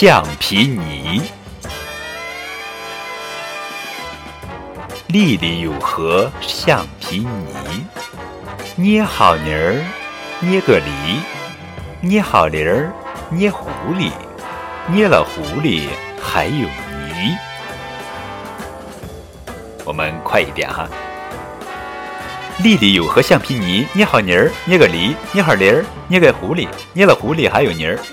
橡皮泥，丽丽有盒橡皮泥，捏好泥儿捏个梨，捏好梨儿捏狐狸，捏了狐狸还有泥。我们快一点哈，丽丽有盒橡皮泥，捏好泥儿捏个梨，捏好梨儿捏个狐狸，捏了狐狸还有泥儿。